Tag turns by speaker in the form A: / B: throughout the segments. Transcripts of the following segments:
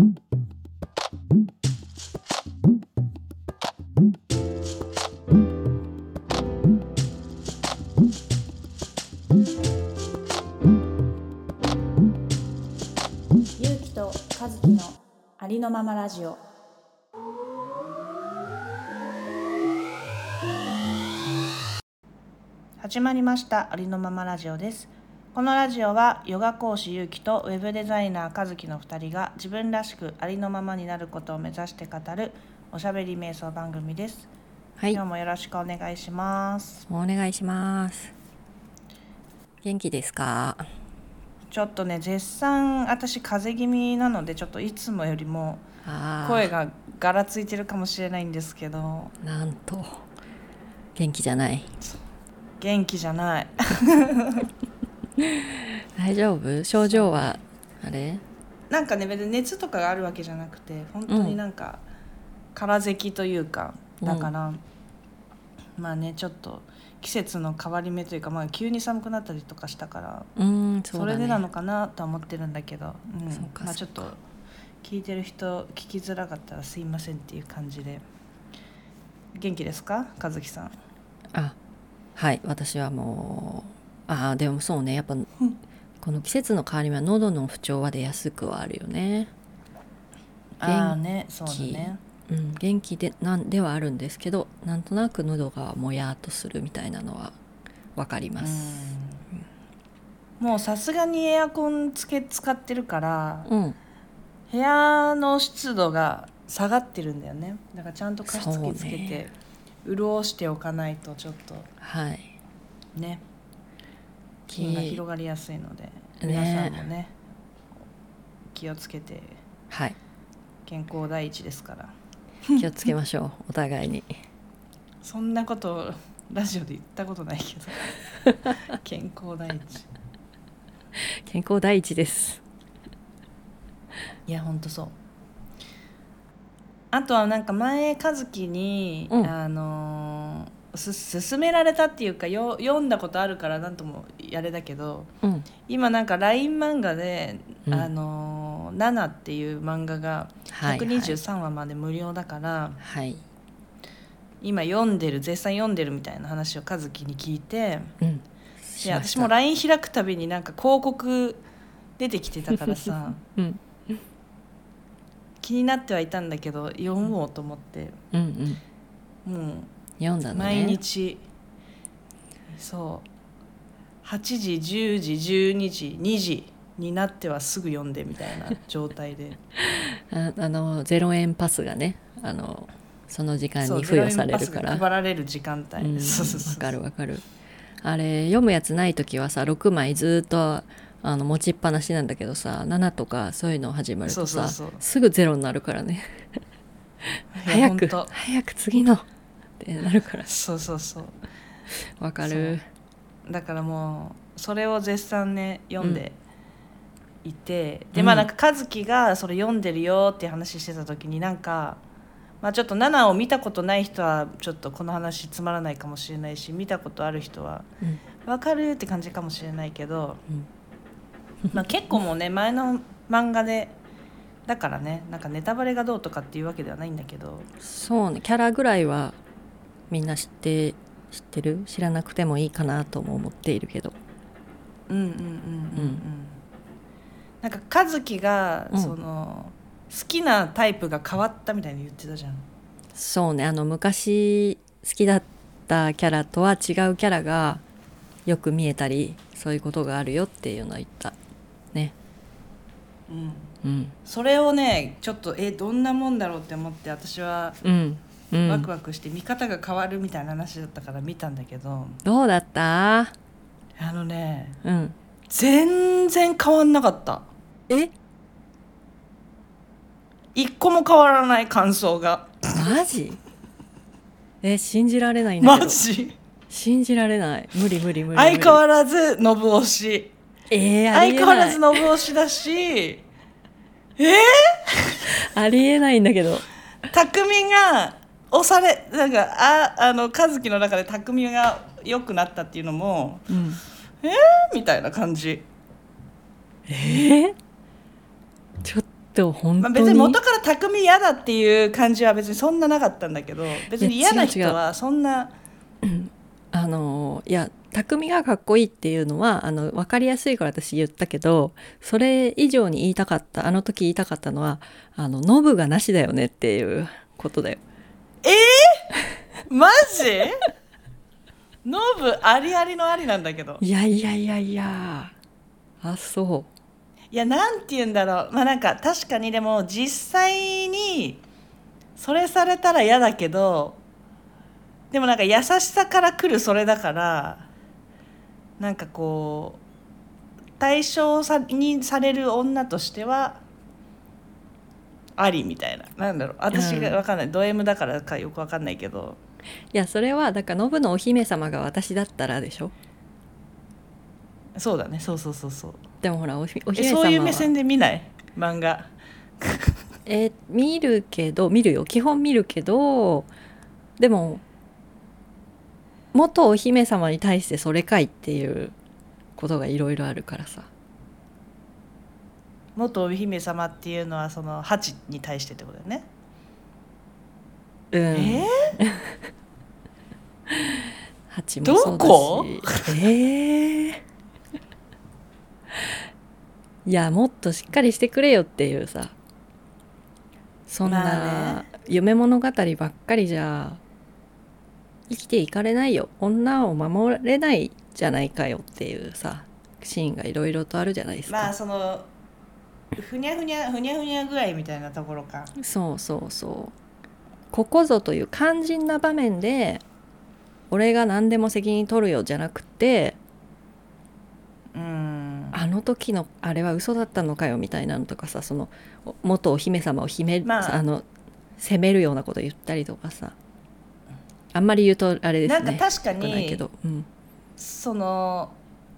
A: ゆうきと和樹のありのままラジオ。始まりました。ありのままラジオです。このラジオはヨガ講師ゆうきとウェブデザイナー和樹の2人が自分らしくありのままになることを目指して語るおしゃべり瞑想番組です、
B: はい。
A: 今日もよろしくお願いします。
B: お願いします。元気ですか？
A: ちょっとね絶賛私風邪気味なのでちょっといつもよりも声がガラついてるかもしれないんですけど。
B: なんと。元気じゃない。
A: 元気じゃない
B: 大丈夫？症状は？あれ？
A: なんかね別に熱とかがあるわけじゃなくて本当になんか空咳というかだから、まあねちょっと季節の変わり目というか、まあ、急に寒くなったりとかしたから
B: うーんそだね。
A: れでなのかなとは思ってるんだけど、うん。まあ、ちょっと聞いてる人聞きづらかったらすいませんっていう感じで。元気ですか？和樹さん。
B: あはい私はもうあーでもそうね。やっぱ、この季節の変わり目は喉の不調は出やすくはあるよね。
A: ああね。そうね。
B: うん。元気でなんではあるんですけどなんとなく喉がもやっとするみたいなのはわかります。
A: うん。もうさすがにエアコンつけ使ってるから
B: うん。
A: 部屋の湿度が下がってるんだよね。だからちゃんと加湿器つけて
B: ね。
A: 潤しておかないとちょっと。
B: はい。
A: ね菌が広がりやすいので、
B: ね。
A: 皆さんもね気をつけて
B: はい。
A: 健康第一ですから。
B: 気をつけましょう お互いに。
A: そんなことをラジオで言ったことないけど。健康第一。
B: 健康第一です。
A: いやほんとそう。あとはなんか前和樹に、
B: うん。
A: あのーす勧められたっていうかよ読んだことあるからなんともやれだけど
B: うん。
A: 今なんか LINE 漫画で「
B: うん。
A: あのーナナ」っていう漫画が
B: はい
A: 123話まで無料だから、
B: はい。
A: 今読んでる絶賛読んでるみたいな話を和樹に聞いて
B: うん。
A: で私も LINE 開くたびになんか広告出てきてたからさ
B: うん。
A: 気になってはいたんだけど読もうと思って。
B: うんうん。
A: もう
B: 読んだのね。
A: 毎日、そう。8時10時12時2時になってはすぐ読んでみたいな 状態で。
B: ああの0円パスがねあのその時間に付与されるから。
A: が配られる時間帯、
B: わかるわかる。あれ読むやつない時はさ6枚ずっとあの持ちっぱなしなんだけどさ7とかそういうの始まるとさすぐゼロになるからね。早く早く次のってなるから。
A: そうそうそう。
B: わかる。
A: だからもうそれを絶賛ね読んでいて、で
B: うん。
A: まあなんか和樹がそれ読んでるよって話してた時になんか、まあ、ちょっと「ナナ」を見たことない人はちょっとこの話つまらないかもしれないし見たことある人は
B: うん。
A: 分かるって感じかもしれないけど、
B: うん。
A: まあ、結構もうね前の漫画でだからねなんかネタバレがどうとかっていうわけではないんだけど。
B: そうねキャラぐらいはみんな知って知ってる？知らなくてもいいかなとも思っているけど。
A: うんうんうんうんうん。なんか和樹が
B: うん。
A: その、好きなタイプが変わったみたいに言ってたじゃん。
B: そうね。あの昔好きだったキャラとは違うキャラがよく見えたりそういうことがあるよっていうのは言った。ね。
A: うん。
B: うん。
A: それをねちょっとえどんなもんだろうって思って私は
B: うんうん
A: ワクワクして見方が変わるみたいな話だったから見たんだけど。
B: どうだった？
A: あのね
B: うん。
A: 全然変わんなかった。
B: え？
A: 一個も変わらない感想が。
B: マジ？え信じられないんだけ
A: マ
B: ど
A: ジ？
B: 信じられない。無理無理無理
A: 相変わらず信推し。
B: えー、
A: 相変わらず信推しだし。
B: ありえないんだけど。
A: 匠が押されなんかああの和樹の中で匠が良くなったっていうのも
B: うん。
A: みたいな感じ。
B: えー、ちょっとでも本
A: まあ、
B: 当に、
A: 別に元から匠嫌だっていう感じは別にそんななかったんだけど別に嫌な人
B: いや違う違う。
A: はそんな
B: あのいや匠がかっこいいっていうのはあの分かりやすいから私言ったけどそれ以上に言いたかったあの時言いたかったのはあのノブがなしだよねっていうことだよ
A: マジ？ノブありありのありなんだけど。
B: いやいやいやいや。あそ
A: いやなんて言うんだろう。まあなんか確かにでも実際にそれされたら嫌だけどでもなんか優しさから来るそれだからなんかこう対象さにされる女としてはありみたいな。なんだろう。私が
B: うん。
A: 分かんない、ド M だからかよく分かんないけど。
B: ういやそれはだからノブのお姫様が私だったらでしょ？
A: そうだね。そうそうそうそう。
B: でもほらおひお
A: え
B: 姫様は。
A: そういう目線で見ない？漫画。
B: えー見るけど見るよ。基本見るけどでも元お姫様に対してそれかいっていうことがいろいろあるからさ
A: 元お姫様っていうのはそのハチに対してってことだよね、
B: うん。
A: え？
B: ハチもそうだし。
A: どこ？
B: えー。いやもっとしっかりしてくれよっていうさ。そん
A: まあ
B: な
A: ね。
B: 夢物語ばっかりじゃ生きていかれないよ。女を守れないじゃないかよっていうさシーンがいろいろとあるじゃないですか、
A: まあそのふにゃふにゃふにゃふにゃ具合みたいなところか。
B: そうそうそう。ここぞという肝心な場面で俺が何でも責任取るよじゃなくて
A: うん。
B: あの時のあれは嘘だったのかよみたいなのとかさそのお元お姫様を姫、
A: まあ。
B: あ、の責めるようなこと言ったりとかさ。あんまり言うとあれですね。
A: なんか確か
B: 良くないけ
A: に
B: ど、うん、
A: その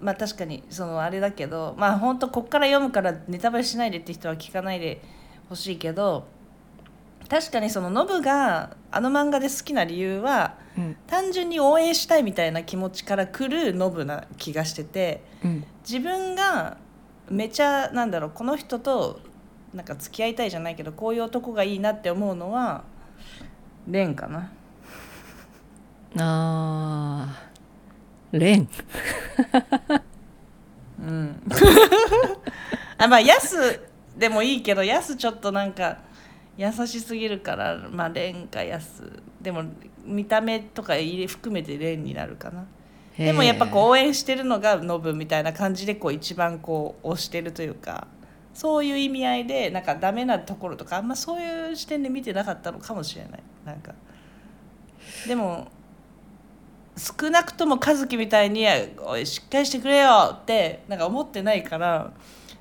A: まあ確かにそのあれだけどまあ本当こっから読むからネタバレしないでって人は聞かないでほしいけど確かにそのノブがあの漫画で好きな理由は
B: うん。
A: 単純に応援したいみたいな気持ちから来るノブな気がしてて
B: うん。
A: 自分がめちゃなんだろうこの人となんか付き合いたいじゃないけどこういう男がいいなって思うのはレンかな。
B: あーレン。
A: うん。あまあヤスでもいいけどヤスちょっとなんか優しすぎるからまあレンかヤスでも見た目とか入れ含めてレンになるかな。でもやっぱこう応援してるのがノブみたいな感じでこう一番こう推してるというかそういう意味合いでなんかダメなところとかあんまそういう視点で見てなかったのかもしれない。なんか。でも少なくとも和樹みたいに「おいしっかりしてくれよ!」ってなんか思ってないから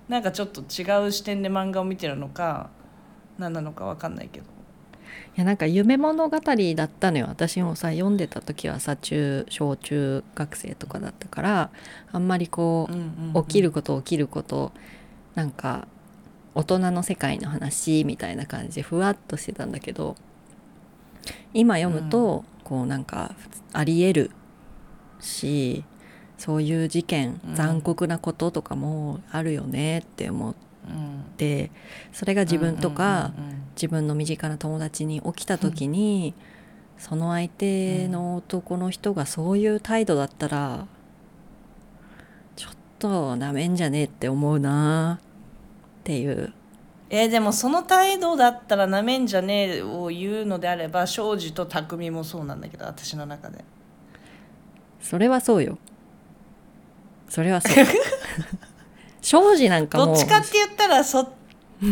A: なんかちょっと違う視点で漫画を見てるのか何なのか分かんないけど。
B: いやなんか夢物語だったのよ。私もさ読んでた時はさ中小中学生とかだったからあんまりこう、
A: うんうんうん。
B: 起きること起きることなんか大人の世界の話みたいな感じでふわっとしてたんだけど今読むと、こうなんかありえるしそういう事件
A: うん。
B: 残酷なこととかもあるよねって思っ
A: うん。
B: てそれが自分とか、
A: うんうんうんうん
B: 自分の身近な友達に起きた時に、その相手の男の人がそういう態度だったらちょっとなめんじゃねえって思うなっていう
A: えーでもその態度だったらなめんじゃねえを言うのであれば庄司と匠もそうなんだけど私の中で。
B: それはそうよ。それはそう。庄司なんかもう
A: どっちかって言ったらそ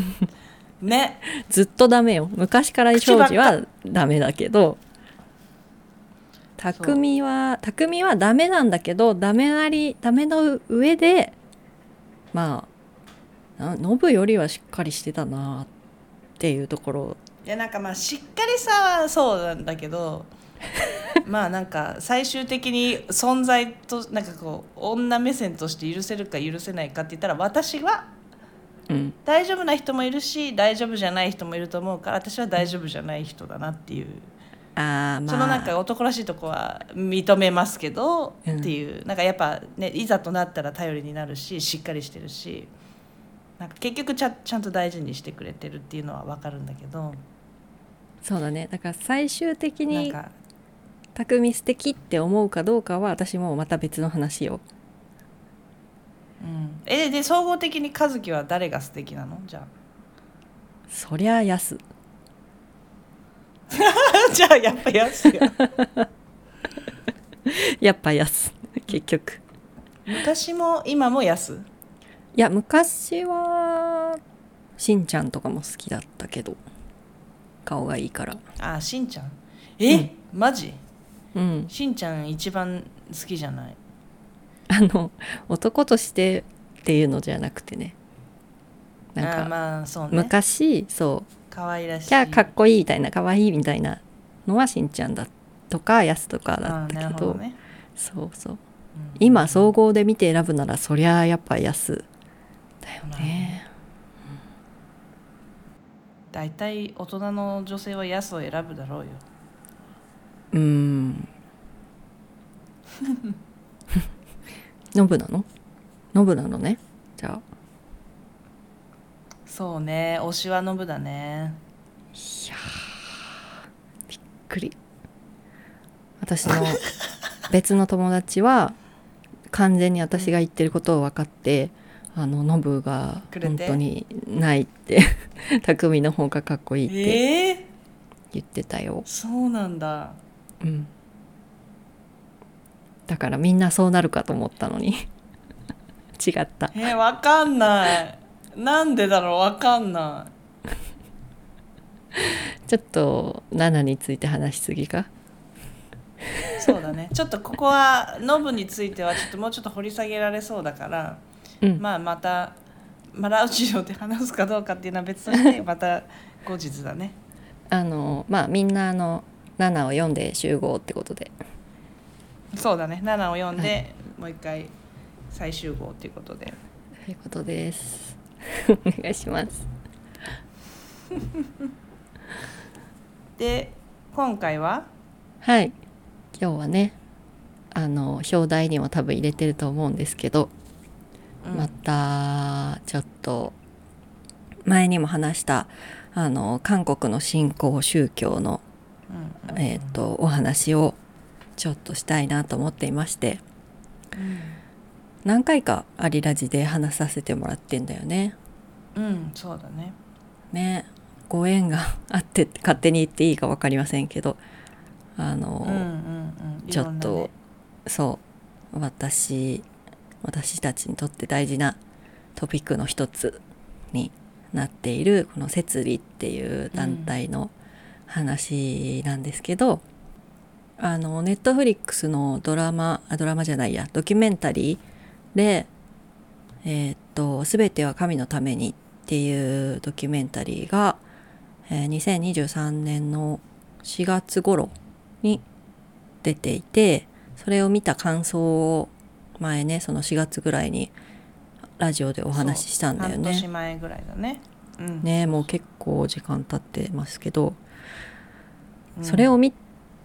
A: ね。
B: ずっとダメよ。昔から庄司はダメだけど匠は匠はダメなんだけどダメなりダメの上でまあなノブよりはしっかりしてたなっていうところ。
A: いやなんかまあしっかりさはそうなんだけど まあなんか最終的に存在となんかこう女目線として許せるか許せないかって言ったら私は
B: うん。
A: 大丈夫な人もいるし大丈夫じゃない人もいると思うから私は大丈夫じゃない人だなっていう、
B: あーまあ。
A: そのなんか男らしいとこは認めますけど、
B: うん
A: っていう。なんかやっぱねいざとなったら頼りになるししっかりしてるしなんか結局ちゃちゃんと大事にしてくれてるっていうのは分かるんだけど。
B: そうだね。だから最終的に匠素敵って思うかどうかは私もまた別の話よ。
A: うん、えで総合的に和樹は誰が素敵なの？じゃ
B: そりゃやす
A: あじゃあやっぱやすよ。
B: やっぱ やす結局。
A: 昔も今もやす
B: いや昔はしんちゃんとかも好きだったけど顔がいいから。
A: あしんちゃん？え、マジ？
B: うん。
A: しんちゃん一番好きじゃない？
B: あの男としてっていうのじゃなくてね。なん
A: あ
B: か、
A: まあそうね。
B: 昔そう。
A: 可愛らしい。
B: キャーかっこいいみたいな可愛いみたいなのはしんちゃんだとかやすとかだ
A: あ
B: ったけど。
A: ね、
B: そうそう。
A: うん
B: 今総合で見て選ぶならそりゃやっぱやすだよね。
A: 大体大人の女性はやすを選ぶだろうよ。
B: うーん。ノブなの？ノブなのね？じゃあ。
A: そうね。推しはノブだね。
B: いやーびっくり。私の 別の友達は完全に私が言ってることを分かってあのノブが本当にないって 匠の方がかっこいいって
A: ええ
B: 言ってたよ、
A: そうなんだ。
B: うん、だからみんなそうなるかと思ったのに。違った。
A: えー、わかんない。なんでだろう？わかんな
B: ちょっと7について話しすぎか？
A: いそうだね。ちょっとここはノブについてはちょっともうちょっと掘り下げられそうだから
B: うん。
A: まあまたマラウジオで話すかどうかっていうのは別としてまた後日だね。
B: あのまあみんなあの7を読んで集合ってことで。
A: そうだね。7を読んで、もう一回再集合っていうことで。
B: ということです。お願いします。
A: で今回は？
B: はい。今日はねあの表題にも多分入れてると思うんですけど、
A: うん
B: またちょっと前にも話したあの韓国の新興宗教の、
A: うん
B: えー、とお話をちょっとしたいなと思っていまして。何回かアリラジで話させてもらってんだよね。
A: うん、うん、そうだね。
B: ね。ご縁があって勝手に言っていいか分かりませんけど。あの、
A: うんうんうん。
B: ちょっと、そう私私たちにとって大事なトピックの一つになっているこの「摂理」っていう団体の話なんですけど、あのネットフリックスのドラマあドラマじゃないやドキュメンタリーで「えーっと全ては神のために」っていうドキュメンタリーが、えー2023年の4月頃に出ていてそれを見た感想を前ねその4月ぐらいにラジオでお話ししたんだよ
A: 半年
B: ね。
A: 前ぐらいだね。うん。
B: ねもう結構時間経ってますけど、
A: うん。
B: それを見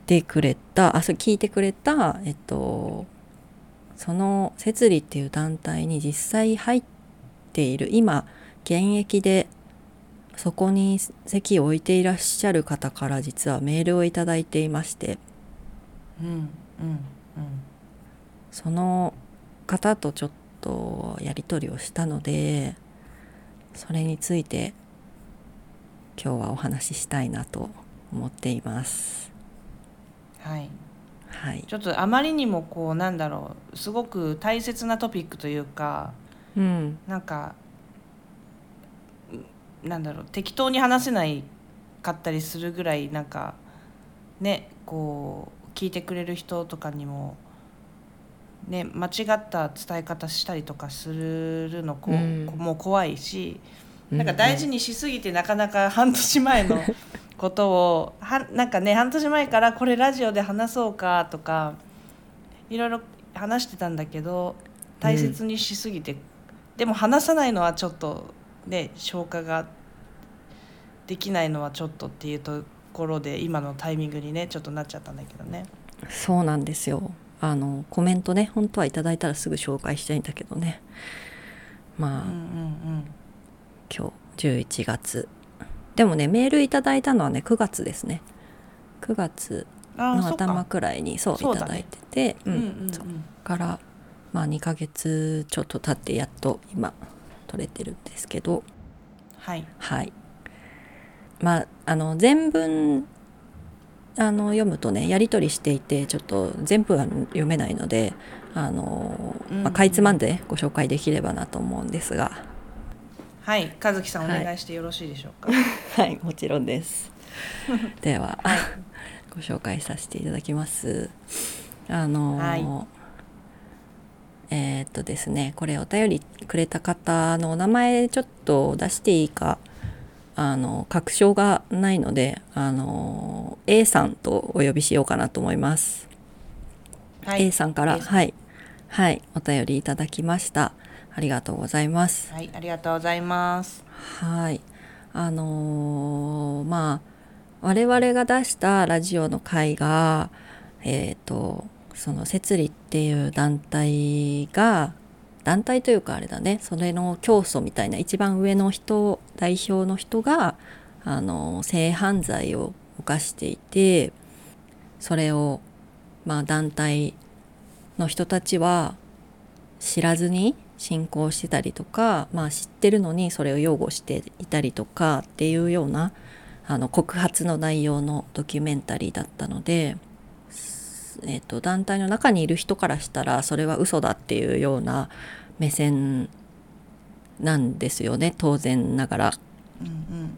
B: てくれたあそれ聞いてくれたえっとその「摂理」っていう団体に実際入っている今現役でそこに席を置いていらっしゃる方から実はメールをいただいていまして。
A: うんうん。
B: その方とちょっとやり取りをしたのでそれについて今日はお話ししたいなと思っています。
A: うんはい。
B: はい、
A: ちょっとあまりにもこうなんだろうすごく大切なトピックというか
B: うん、
A: なんかんなんだろう適当に話せないかったりするぐらいなんかねこう聞いてくれる人とかにもね間違った伝え方したりとかするのこう、
B: うん。
A: もう怖いしなんか大事にしすぎてなかなか半年前の ことをはなんかね半年前からこれラジオで話そうかとかいろいろ話してたんだけど大切にしすぎて、でも話さないのはちょっとね消化ができないのはちょっとっていうところで今のタイミングにねちょっとなっちゃったんだけどね。
B: そうなんですよあのコメントね本当はいただいたらすぐ紹介したいんだけどね。まあ、
A: うんうん
B: 今日11月。でもねメールいただいたのはね9月ですね。9月の頭くらいにそう
A: そう
B: いただいててう
A: うんんうんうん。
B: そっからまあ2ヶ月ちょっと経ってやっと今取れてるんですけど。
A: はい。
B: はい。まああの全文あの読むとねやり取りしていてちょっと全部は読めないのであの、
A: うん
B: まあ、かいつまんでご紹介できればなと思うんですが。
A: はい和樹さんお
B: はい。
A: 願いしてよろしいでしょうか？
B: はいもちろんです。では、ご紹介させていただきます。あの、
A: はい。
B: えーっとですねこれお便りくれた方のお名前ちょっと出していいかあの確証がないのであの A さんとお呼びしようかなと思います、
A: は
B: A さんからはい。はい。お便りいただきました。ありがとうございます。
A: はい。ありがとうございます。
B: はい。あのーまあ我々が出したラジオの会がえっ、とその摂理っていう団体が団体というかあれだね。それの教祖みたいな一番上の人代表の人があの性犯罪を犯していてそれをまあ団体の人たちは知らずに信仰してたりとか、まあ、知ってるのにそれを擁護していたりとかっていうようなあの告発の内容のドキュメンタリーだったので、えー、と団体の中にいる人からしたらそれは嘘だっていうような目線なんですよね当然ながら。
A: うんうん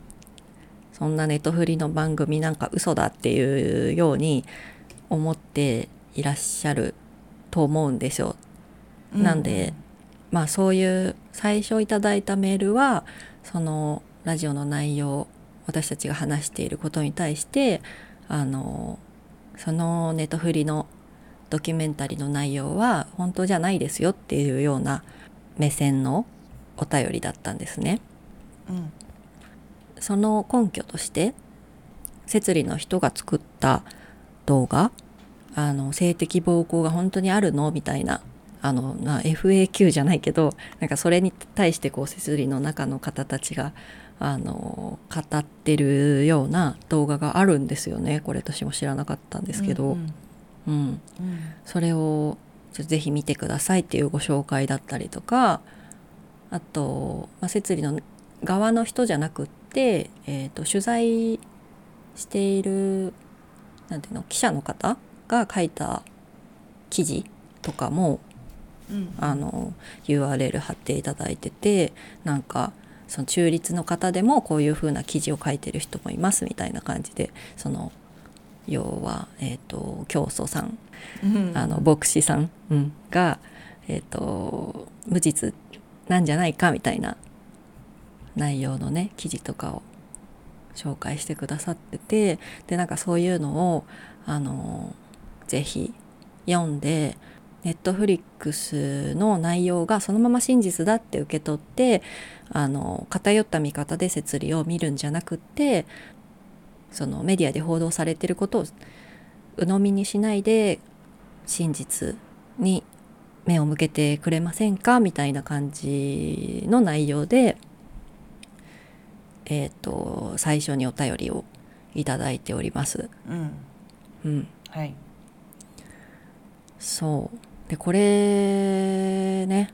B: そんなネトフリの番組なんか嘘だっていうように思っていらっしゃると思うんですよ。
A: うん
B: なんでまあそういう最初いただいたメールはそのラジオの内容私たちが話していることに対してあのそのネトフリのドキュメンタリーの内容は本当じゃないですよっていうような目線のお便りだったんですね。
A: うん
B: その根拠として摂理の人が作った動画あの性的暴行が本当にあるのみたいなあの、まあ、FAQ じゃないけどなんかそれに対してこう摂理の中の方たちがあの語ってるような動画があるんですよね。これ私も知らなかったんですけど、
A: うん
B: うん。
A: うん。
B: それをぜひ見てくださいっていうご紹介だったりとかあと、まあ、摂理の側の人じゃなくって、えー、と取材しているなんていうの記者の方が書いた記事とかも
A: うん。
B: あの URL 貼っていただいててなんかその中立の方でもこういう風な記事を書いてる人もいますみたいな感じでその要は、えー、と教祖さん
A: うん。
B: あの牧師さん、うんが、えー、と無実なんじゃないかみたいな内容のね記事とかを紹介してくださっててでなんかそういうのをあのぜひ読んでネットフリックスの内容がそのまま真実だって受け取ってあの偏った見方で摂理を見るんじゃなくってそのメディアで報道されてることを鵜呑みにしないで真実に目を向けてくれませんか？みたいな感じの内容で、えっ、と最初にお便りをいただいております。
A: うん。
B: うん、
A: はい。
B: そうでこれね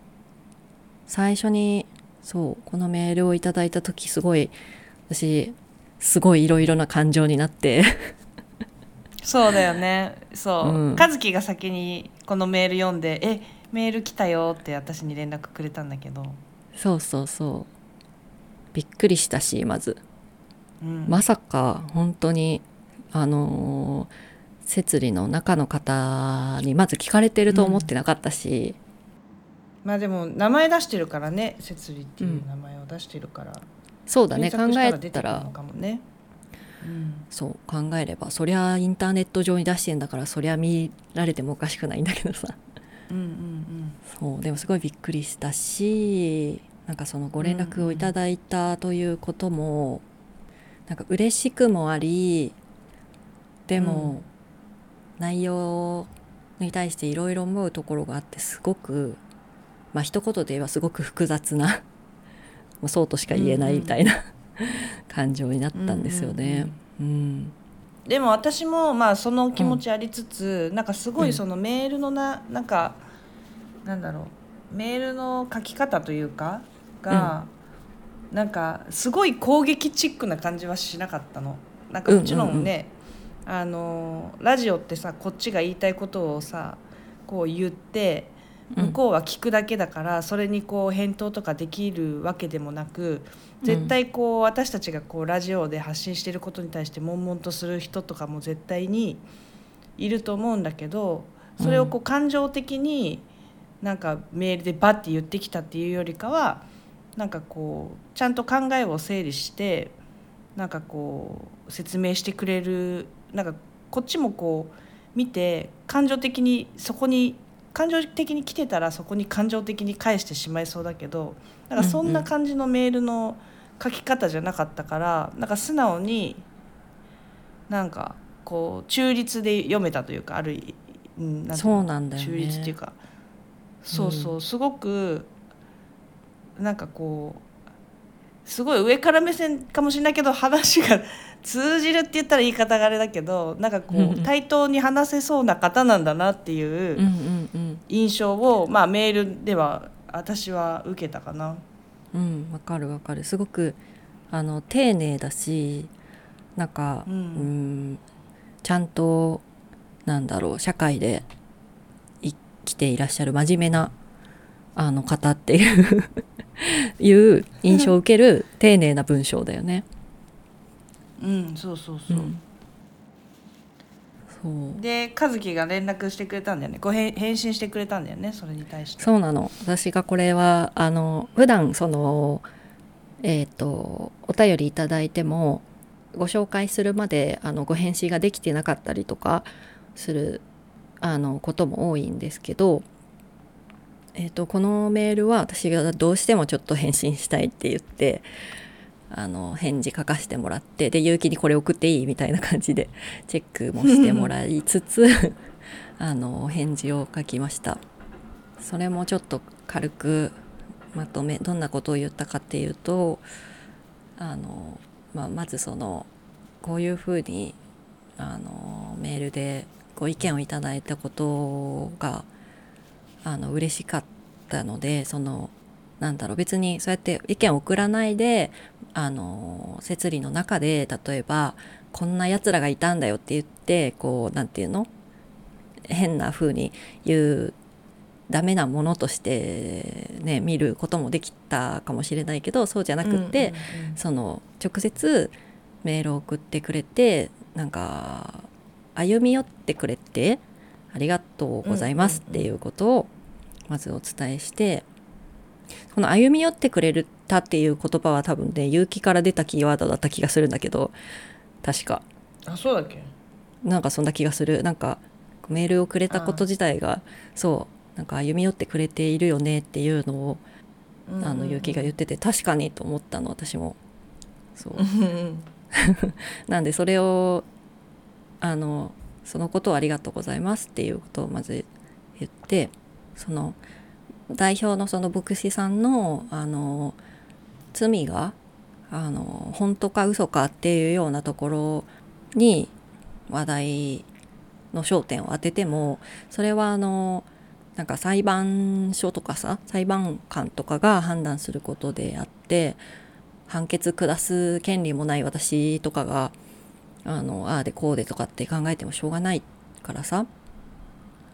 B: 最初にそうこのメールをいただいた時すごい私すごいいろいろな感情になって。
A: そうだよね。そう、
B: うん。
A: 和樹が先にこのメール読んで「えメール来たよ」って私に連絡くれたんだけど、
B: そうそうそう。びっくりしたしまず。
A: うん、
B: まさか本当にあのー摂理の中の方にまず聞かれてると思ってなかったし、
A: まあでも名前出してるからね設理っていう名前を出してるから、
B: そうだね。考えたら
A: うん、
B: そう考えれば。そりゃインターネット上に出してんだからそりゃ見られてもおかしくないんだけどさ。
A: うんうん
B: そうでもすごいびっくりしたしなんかそのご連絡をいただいたということも、なんか嬉しくもありでも、内容に対していろいろ思うところがあってすごくまあ一言で言えばすごく複雑な うそうとしか言えないみたいな、感情になったんですよね。うん
A: でも私もまあその気持ちありつつ、なんかすごいそのメールのななんかなんだろうメールの書き方というかが、なんかすごい攻撃チックな感じはしなかったの。なんかもちろんね、あのラジオってさこっちが言いたいことをさこう言って向こうは聞くだけだから、それにこう返答とかできるわけでもなく絶対こう私たちがこうラジオで発信してることに対して悶々とする人とかも絶対にいると思うんだけどそれをこう感情的になんかメールでバッて言ってきたっていうよりかはなんかこうちゃんと考えを整理してなんかこう説明してくれるなんかこっちもこう見て感情的にそこに感情的に来てたらそこに感情的に返してしまいそうだけどなんかそんな感じのメールの書き方じゃなかったからなんか素直になんかこう中立で読めたというかある
B: なんそうなんだよ、ね、
A: 中立っていうか。そうそう、うん、すごくなんかこうすごい上から目線かもしれないけど話が通じるって言ったら言い方があれだけどなんかこう対等に話せそうな方なんだなっていう印象を、まあ、メールでは私は受けたかな。
B: うんわかるわかる。すごくあの丁寧だしなんか、うん、うんちゃんとなんだろう社会で生きていらっしゃる真面目なあの方っていういう印象を受ける丁寧な文章だよね。
A: うんそうそうそう、うん。で和樹が連絡してくれたんだよね。ご返返信してくれたんだよねそれに対して。
B: そうなの。私がこれはあの普段そのえっ、ー、とお便りいただいてもご紹介するまであのご返信ができてなかったりとかするあのことも多いんですけど、えーとこのメールは私がどうしてもちょっと返信したいって言ってあの返事書かせてもらってで結城にこれ送っていいみたいな感じでチェックもしてもらいつつ あの返事を書きました。それもちょっと軽くまとめどんなことを言ったかっていうとあの、まあ、まずそのこういうふうにあのメールでご意見をいただいたことがあの嬉しかったのでそのなんだろう別にそうやって意見を送らないであの摂理の中で例えばこんなやつらがいたんだよって言ってこう何て言うの？変な風に言うダメなものとしてね見ることもできたかもしれないけどそうじゃなくって、その直接メールを送ってくれてなんか歩み寄ってくれてありがとうございますっていうことをまずお伝えして、この歩み寄ってくれたっていう言葉は多分ね勇気から出たキーワードだった気がするんだけど確か。
A: あそうだっけ？
B: なんかそんな気がする。なんかメールをくれたこと自体がそう。なんか歩み寄ってくれているよねっていうのを、あの勇気が言ってて確かにと思ったの私も。そう。なんでそれをあのそのことをありがとうございますっていうことをまず言ってその代表のその牧師さんのあの罪があの本当か嘘かっていうようなところに話題の焦点を当ててもそれはあのなんか裁判所とかさ裁判官とかが判断することであって判決下す権利もない私とかがあのああでこうでとかって考えてもしょうがないからさ。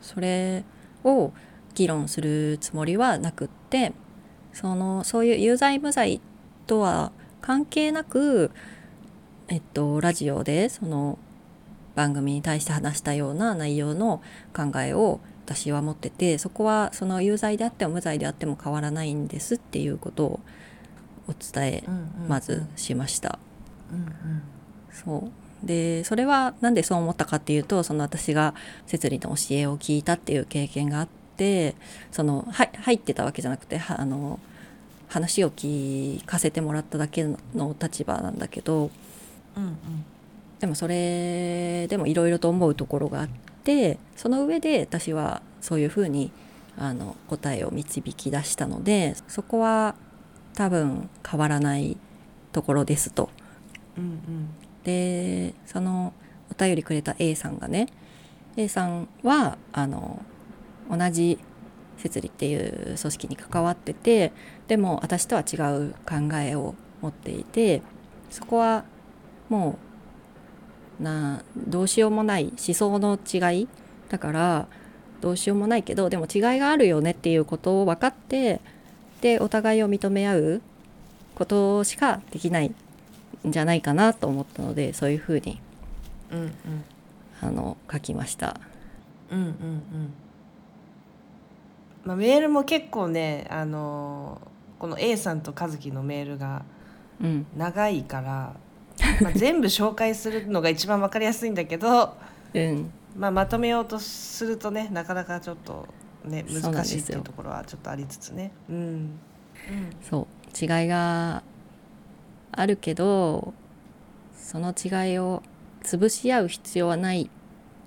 B: それを議論するつもりはなくってそのそういう有罪無罪とは関係なく、えっと、ラジオでその番組に対して話したような内容の考えを私は持っててそこはその有罪であっても無罪であっても変わらないんですっていうことをお伝えまずしました。そうでそれは何でそう思ったかっていうとその私が摂理の教えを聞いたっていう経験があってそのは入ってたわけじゃなくてあの話を聞かせてもらっただけの立場なんだけど、うんうん、でもそれでもいろいろと思うところがあってその上で私はそういうふうにあの答えを導き出したのでそこは多分変わらないところですと。
A: うん
B: でそのお便りくれた A さんがね A さんはあの同じ摂理っていう組織に関わっててでも私とは違う考えを持っていてそこはもうなどうしようもない思想の違いだからどうしようもないけどでも違いがあるよねっていうことを分かってでお互いを認め合うことしかできない。んじゃないかなと思ったのでそういうふうに
A: うんうん。
B: あの書きました。
A: うんうんうん。まあ、メールも結構ねあのこの A さんと和樹のメールが
B: うん、
A: 長いから、まあ、全部紹介するのが一番わかりやすいんだけど、
B: うん、
A: まあ、まとめようとするとねなかなかちょっとね難しいっていうところはちょっとありつつね。うん。
B: そう。違いがあるけどその違いを潰し合う必要はない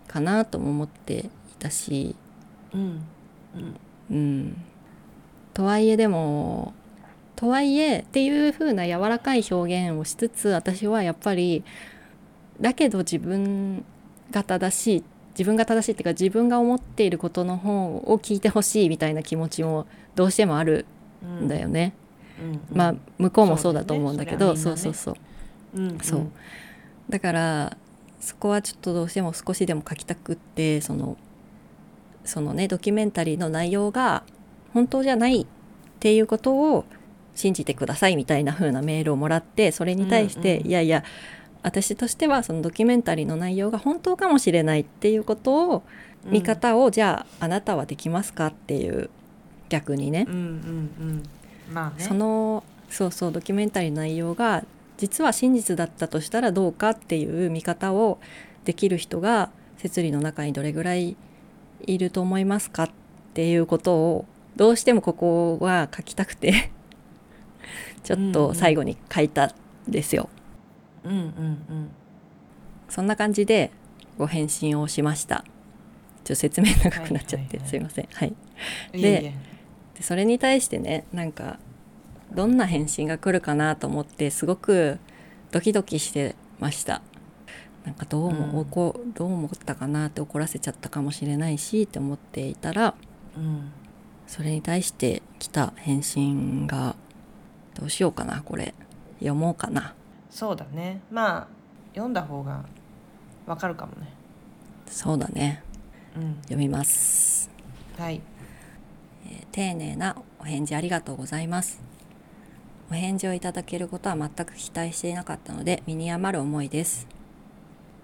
B: かなとも思っていたし、
A: うんうん
B: うん、とはいえでもとはいえっていう風な柔らかい表現をしつつ私はやっぱりだけど自分が正しい自分が正しいっていうか自分が思っていることの方を聞いてほしいみたいな気持ちもどうしてもある
A: うん
B: んだよね。まあ向こうもそうだと思うんだけど
A: そう
B: そうそうそう。だからそこはちょっとどうしても少しでも書きたくってそのそのねドキュメンタリーの内容が本当じゃないっていうことを信じてくださいみたいな風なメールをもらってそれに対して、
A: うんうん
B: いやいや私としてはそのドキュメンタリーの内容が本当かもしれないっていうことを、見方をじゃああなたはできますかっていう逆にね。
A: うんうんうんまあね
B: そのそうそうドキュメンタリーの内容が実は真実だったとしたらどうかっていう見方をできる人が摂理の中にどれぐらいいると思いますかっていうことをどうしてもここは書きたくて ちょっと最後に書いたんですよ。
A: うんうんうん
B: そんな感じでご返信をしました。ちょっと説明長くなっちゃって、
A: はいはいはい
B: すいません。はい。
A: いえいえ
B: でそれに対してねなんかどんな返信が来るかなと思ってすごくドキドキしてました。なんかどうも、
A: うん。
B: どう思ったかなって怒らせちゃったかもしれないしって思っていたら
A: うん。
B: それに対して来た返信がどうしようかなこれ。読もうかな。
A: そうだね。まあ読んだ方がわかるかもね。
B: そうだね。
A: うん。
B: 読みます。
A: はい
B: えー丁寧なお返事ありがとうございます。お返事をいただけることは全く期待していなかったので身に余る思いです。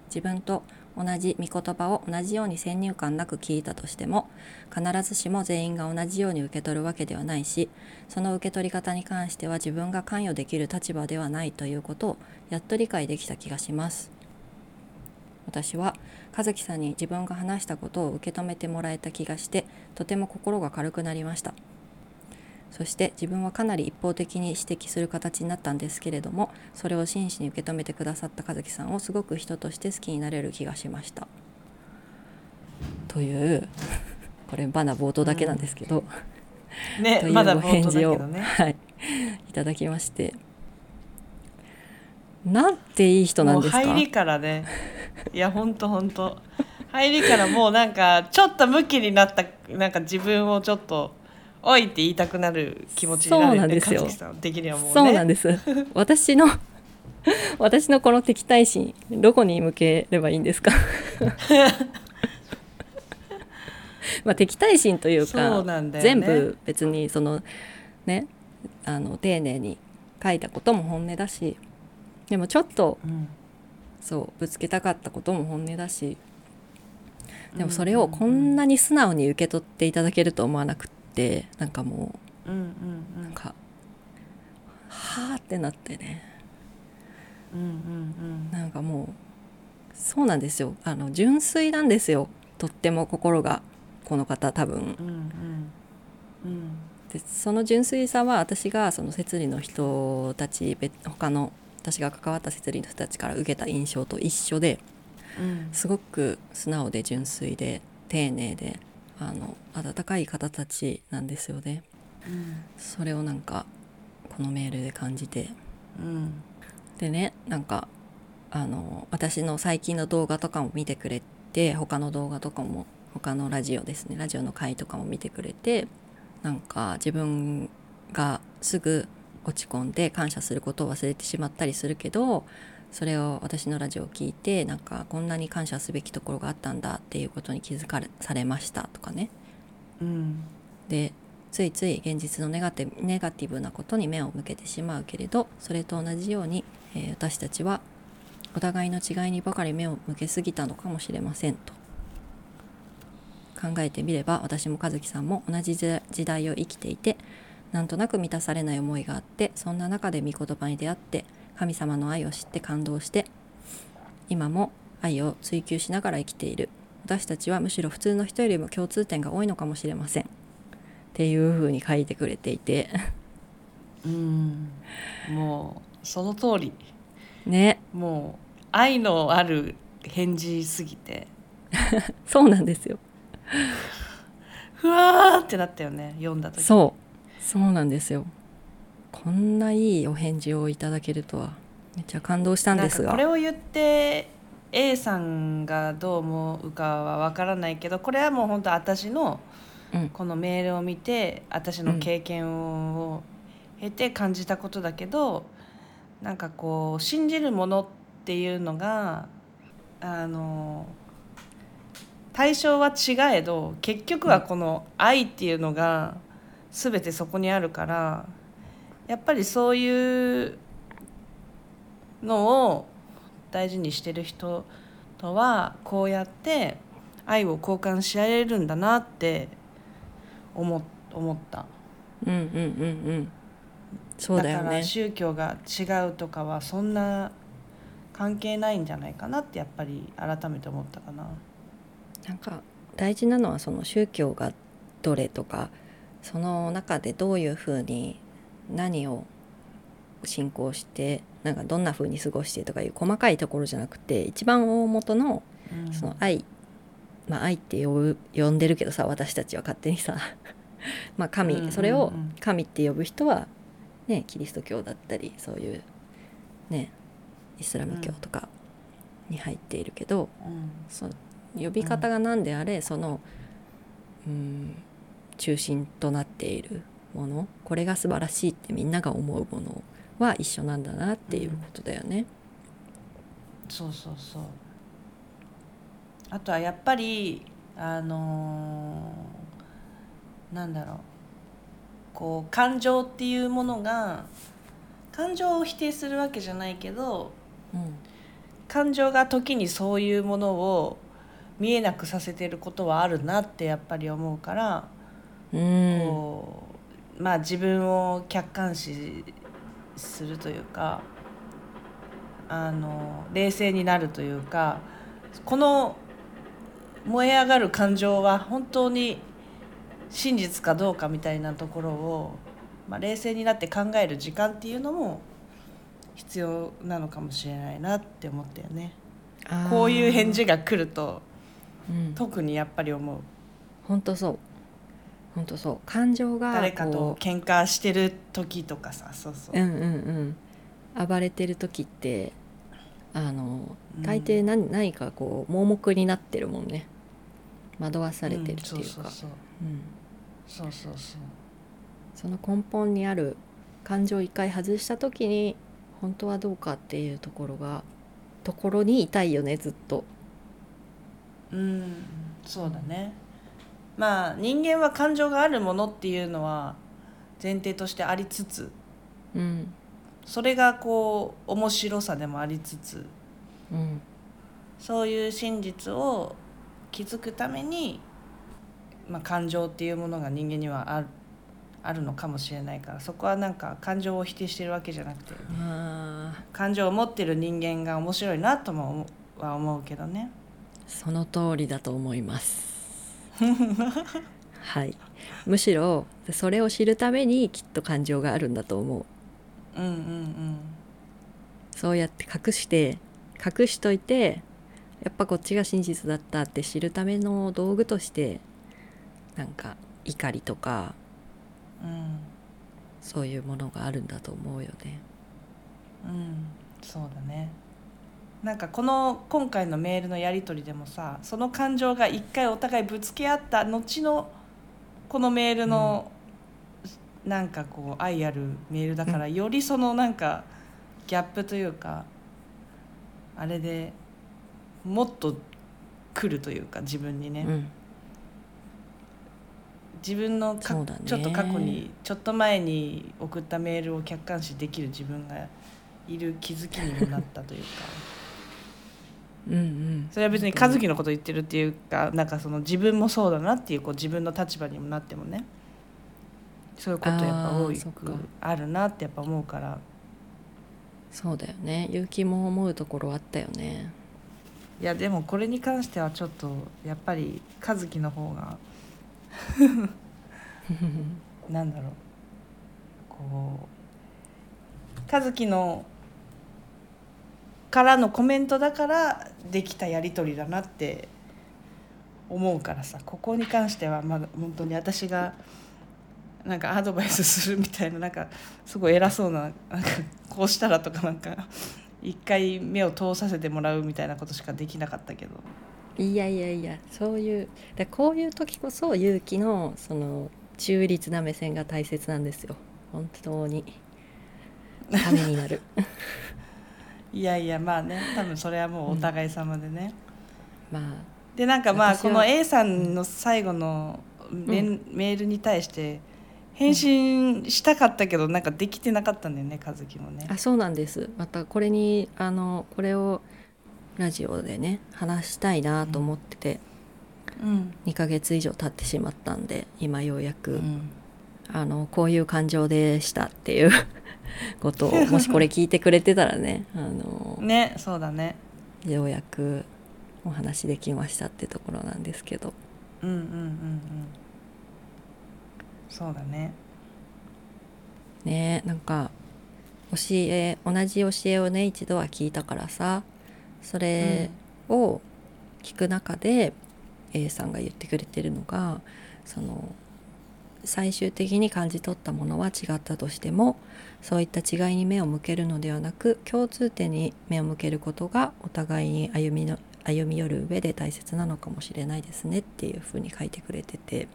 B: 自分と同じ御言葉を同じように先入観なく聞いたとしても必ずしも全員が同じように受け取るわけではないしその受け取り方に関しては自分が関与できる立場ではないということをやっと理解できた気がします。私は和樹さんに自分が話したことを受け止めてもらえた気がしてとても心が軽くなりました。そして自分はかなり一方的に指摘する形になったんですけれどもそれを真摯に受け止めてくださった和樹さんをすごく人として好きになれる気がしました。というこれまだ冒頭だけなんですけど、
A: ね
B: というご
A: まだ冒頭だ
B: 返事を、
A: ね。
B: はい、いただきましてなんていい人なんですか？
A: もう入りからね。いやほんとほんと。入りからもうなんかちょっとムキになったなんか自分をちょっと「おい!」って言いたくなる気持ちになる
B: そうなんですよ。
A: 的にはもうね。
B: そうなんです。私の私のこの敵対心どこに向ければいいんですか？まあ敵対心という
A: そ
B: か
A: ね。
B: 全部別にそのねあの丁寧に書いたことも本音だしでもちょっと
A: うん。
B: そうぶつけたかったことも本音だしでもそれをこんなに素直に受け取っていただけると思わなくってなんかも
A: うんうん
B: うなんかはあってなってね。
A: うんうんうん。
B: なんかもうそうなんですよ。あの純粋なんですよ。とっても心がこの方多分。
A: うんうん。うん。
B: でその純粋さは私がその摂理の人たち別他の私が関わった摂理の人たちから受けた印象と一緒で
A: うん。
B: すごく素直で純粋で丁寧であの温かい方たちなんですよね。
A: うん。
B: それをなんかこのメールで感じて。
A: うん。
B: でねなんかあの私の最近の動画とかも見てくれて他の動画とかも他のラジオですねラジオの回とかも見てくれてなんか自分がすぐ落ち込んで感謝することを忘れてしまったりするけどそれを私のラジオを聞いてなんかこんなに感謝すべきところがあったんだっていうことに気づかれされましたとかね。
A: うん。
B: でついつい現実のネガティブネガティブなことに目を向けてしまうけれどそれと同じように、えー私たちはお互いの違いにばかり目を向けすぎたのかもしれませんと。考えてみれば私も和樹さんも同じ時時代を生きていてなんとなく満たされない思いがあってそんな中で御言葉に出会って神様の愛を知って感動して今も愛を追求しながら生きている。私たちはむしろ普通の人よりも共通点が多いのかもしれません。っていうふうに書いてくれていて。
A: うんもうその通り。
B: ね。
A: もう愛のある返事すぎて。
B: そうなんですよ。
A: ふわーってなったよね読んだ時。
B: そうそうなんですよ。こんないいお返事をいただけるとはめっちゃ感動したんですが。
A: これを言って A さんがどう思うかはわからないけどこれはもう本当私の
B: うん。
A: このメールを見て私の経験を経て感じたことだけど、なんかこう信じるものっていうのがあの対象は違えど結局はこの愛っていうのが全てそこにあるからやっぱりそういうのを大事にしてる人とはこうやって愛を交換し合えるんだなって思思った。
B: うんうんうんうん。そうだよ
A: から
B: ね
A: 宗教が違うとかはそんな関係ないんじゃないかなってやっぱり改めて思ったかな。
B: なんか大事なのはその宗教がどれとかその中でどういうふうに何を信仰してなんかどんなふうに過ごしてとかいう細かいところじゃなくて一番大元の
A: うん。
B: その愛、まあ愛って呼ぶ呼んでるけどさ私たちは勝手にさ。まあ神、
A: うんうんうん。
B: それを神って呼ぶ人はねキリスト教だったりそういうねイスラム教とかに入っているけど、
A: うん。
B: その呼び方が何であれ、そのうん中心となっているもの。これが素晴らしいってみんなが思うものは一緒なんだなっていうことだよね。
A: そうそうそう。あとはやっぱりあのーなんだろう。こう感情っていうものが感情を否定するわけじゃないけど
B: うん。
A: 感情が時にそういうものを見えなくさせてることはあるなってやっぱり思うから、
B: うん
A: こうまあ自分を客観視するというかあの冷静になるというかこの燃え上がる感情は本当に真実かどうかみたいなところを、まあ、冷静になって考える時間っていうのも必要なのかもしれないなって思ったよね。こういう返事が来ると
B: うん。
A: 特にやっぱり思う。
B: 本当そう本当そう。感情が
A: 誰かと
B: こ
A: 喧嘩してる時とかさそうそう。
B: う、うんうんうん。暴れてる時ってあの
A: うん。
B: 大抵何,、何かこう盲目になってるもんね。惑わされてるっていうか、
A: んそうそうそう。
B: うん。
A: そうそうそう。
B: その根本にある感情を一回外した時に本当はどうかっていうところがところにいたいよねずっと。
A: うん。そうだねまあ人間は感情があるものっていうのは前提としてありつつ
B: うん
A: それがこう面白さでもありつつ
B: うん
A: そういう真実を気づくために、まあ、感情っていうものが人間にはあるあるのかもしれないからそこはなんか感情を否定してるわけじゃなくて
B: まあ
A: 感情を持ってる人間が面白いなともは思うけどね。
B: その通りだと思います。はい。むしろそれを知るためにきっと感情があるんだと思う。
A: うんうんうん。
B: そうやって隠して隠しといてやっぱこっちが真実だったって知るための道具としてなんか怒りとか
A: うん。
B: そういうものがあるんだと思うよね。
A: うん。そうだねなんかこの今回のメールのやり取りでもさその感情が一回お互いぶつけ合った後のこのメールの、なんかこう愛あるメールだから、よりそのなんかギャップというかあれでもっと来るというか自分にね、
B: うん。
A: 自分の
B: ね。
A: ちょっと過去にちょっと前に送ったメールを客観視できる自分がいる気づきにもなったというか
B: うんうん。
A: それは別に和樹のこと言ってるっていうかなんかその自分もそうだなっていうこう自分の立場にもなってもね。そういうことやっぱ多い
B: あ
A: るなってやっぱ思うから。
B: そうだよね。結城も思うところあったよね。
A: いやでもこれに関してはちょっとやっぱり和樹の方が なんだろう。こう和樹のからのコメントだからできたやり取りだなって思うからさ。ここに関してはまだ本当に私がなんかアドバイスするみたいななんかすごい偉そうななんかこうしたらとかなんか一回目を通させてもらうみたいなことしかできなかったけど。
B: いやいやいやそういうだこういう時こそ勇気のその中立な目線が大切なんですよ。本当に。ためになる
A: いやいやまあね多分それはもうお互い様でね、
B: まあ
A: でなんかまあこの A さんの最後のメ,、
B: う
A: メールに対して返信したかったけどなんかできてなかったんだよね和樹もね。
B: あそうなんです。またこれにあのこれをラジオでね話したいなと思ってて、
A: うん。
B: 2ヶ月以上経ってしまったんで今ようやく、
A: うん
B: あのこういう感情でしたっていう ことをもしこれ聞いてくれてたらねあの
A: ねそうだね。
B: ようやくお話できましたってところなんですけど。
A: うんうんうんうん。そうだね。
B: ねなんか教え同じ教えをね一度は聞いたからさそれを聞く中で A さんが言ってくれてるのがその最終的に感じ取ったものは違ったとしてもそういった違いに目を向けるのではなく共通点に目を向けることがお互いに歩みの歩み寄る上で大切なのかもしれないですねっていうふうに書いてくれてて。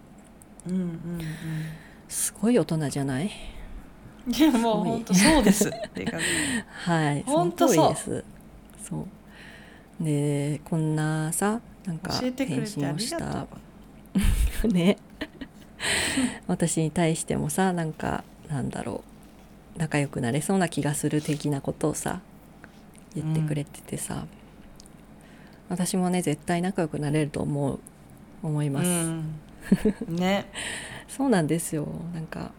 A: うんうん
B: すごい大人じゃない？
A: うんいやもう本当そうです
B: はい、
A: ほんと
B: その通りです。そう。で、こんなさ、なんか返信をした。
A: と
B: ね。私に対してもさ、なんかなんだろう、仲良くなれそうな気がする的なことをさ、言ってくれててさ、私もね絶対仲良くなれると思う思いうます。
A: うん。ね。
B: そうなんですよ。なんか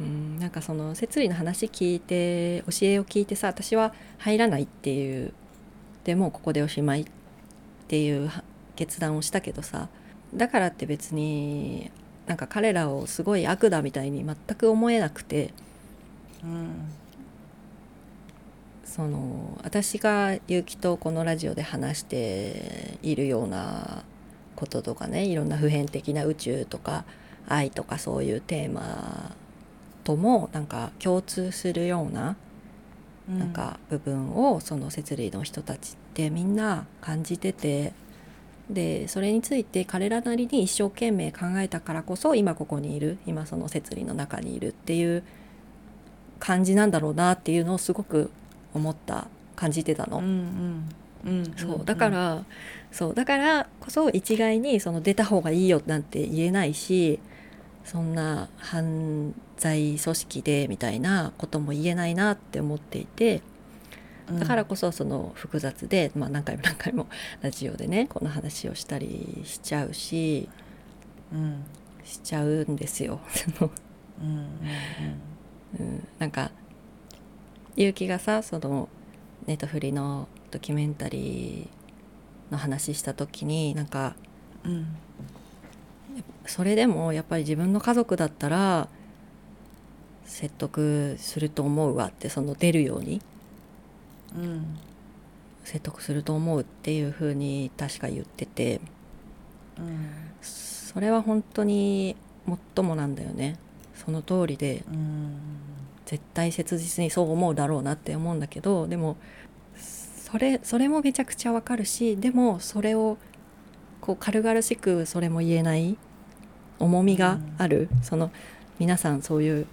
B: うんなんかその摂理の話聞いて教えを聞いてさ私は入らないっていうでもうここでおしまいっていうは決断をしたけどさだからって別になんか彼らをすごい悪だみたいに全く思えなくて
A: うん
B: その私が結城とこのラジオで話しているようなこととかねいろんな普遍的な宇宙とか愛とかそういうテーマともなんか共通するような
A: うん。
B: なんか部分をその摂理の人たちってみんな感じててでそれについて彼らなりに一生懸命考えたからこそ今ここにいる今その摂理の中にいるっていう感じなんだろうなっていうのをすごく思った感じてたの。
A: うんうんうん
B: そうだから、そうだからこそ一概にその出た方がいいよなんて言えないしそんな犯罪組織でみたいなことも言えないなって思っていてだからこそその複雑で、まあ、何回も 何回もラジオでねこの話をしたりしちゃうし
A: うん。
B: しちゃうんですよ。その。
A: うんうん
B: うん、なんか結城がさそのネットフリのドキュメンタリーの話した時になんか
A: うんうん。
B: それでもやっぱり自分の家族だったら説得すると思うわってその出るように
A: うん。
B: 説得すると思うっていうふうに確か言ってて。
A: うん
B: それは本当にもっともなんだよね。その通りで
A: うん
B: 絶対切実にそう思うだろうなって思うんだけどでもそれそれもめちゃくちゃわかるしでもそれをこう軽々しくそれも言えない重みがある、その皆さんそういう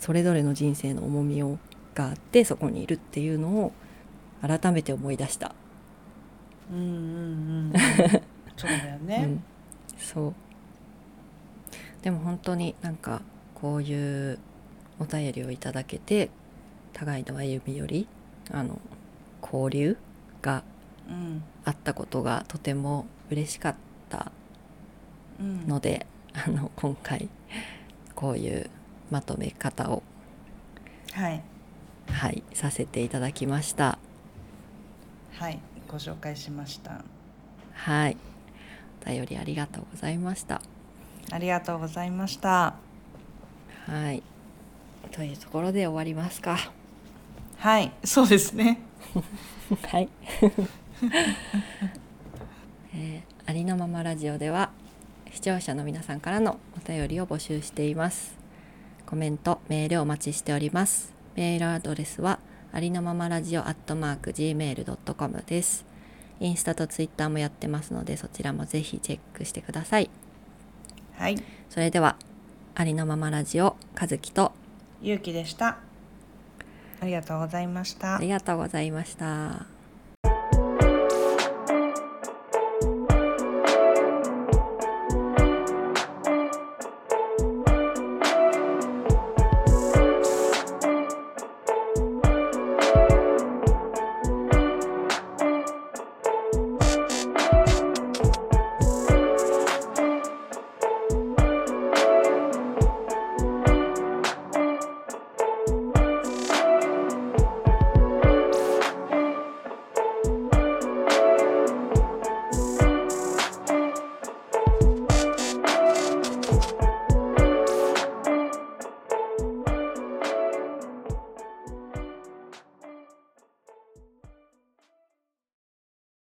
B: それぞれの人生の重みをがあってそこにいるっていうのを改めて思い出した。
A: うんうんうん。そうだよね、
B: うん、そう。でも本当になんかこういうお便りをいただけて互いの歩みよりあの交流が
A: うん。
B: あったことがとても嬉しかった
A: うん。
B: ので、あの今回こういうまとめ方を、
A: はい。
B: はい、させていただきました。
A: はいご紹介しました
B: はい、お便りありがとうございました。
A: ありがとうございました
B: はい、というところで終わりますか。
A: はいそうですね
B: はい。えーありのままラジオでは視聴者の皆さんからのお便りを募集しています。コメント、メールをお待ちしております。メールアドレスはありのままラジオアットマーク gmail.com です。インスタとツイッターもやってますのでそちらもぜひチェックしてください。
A: はい
B: それではありのままラジオ和樹と
A: ゆうきでしたありがとうございました
B: ありがとうございました。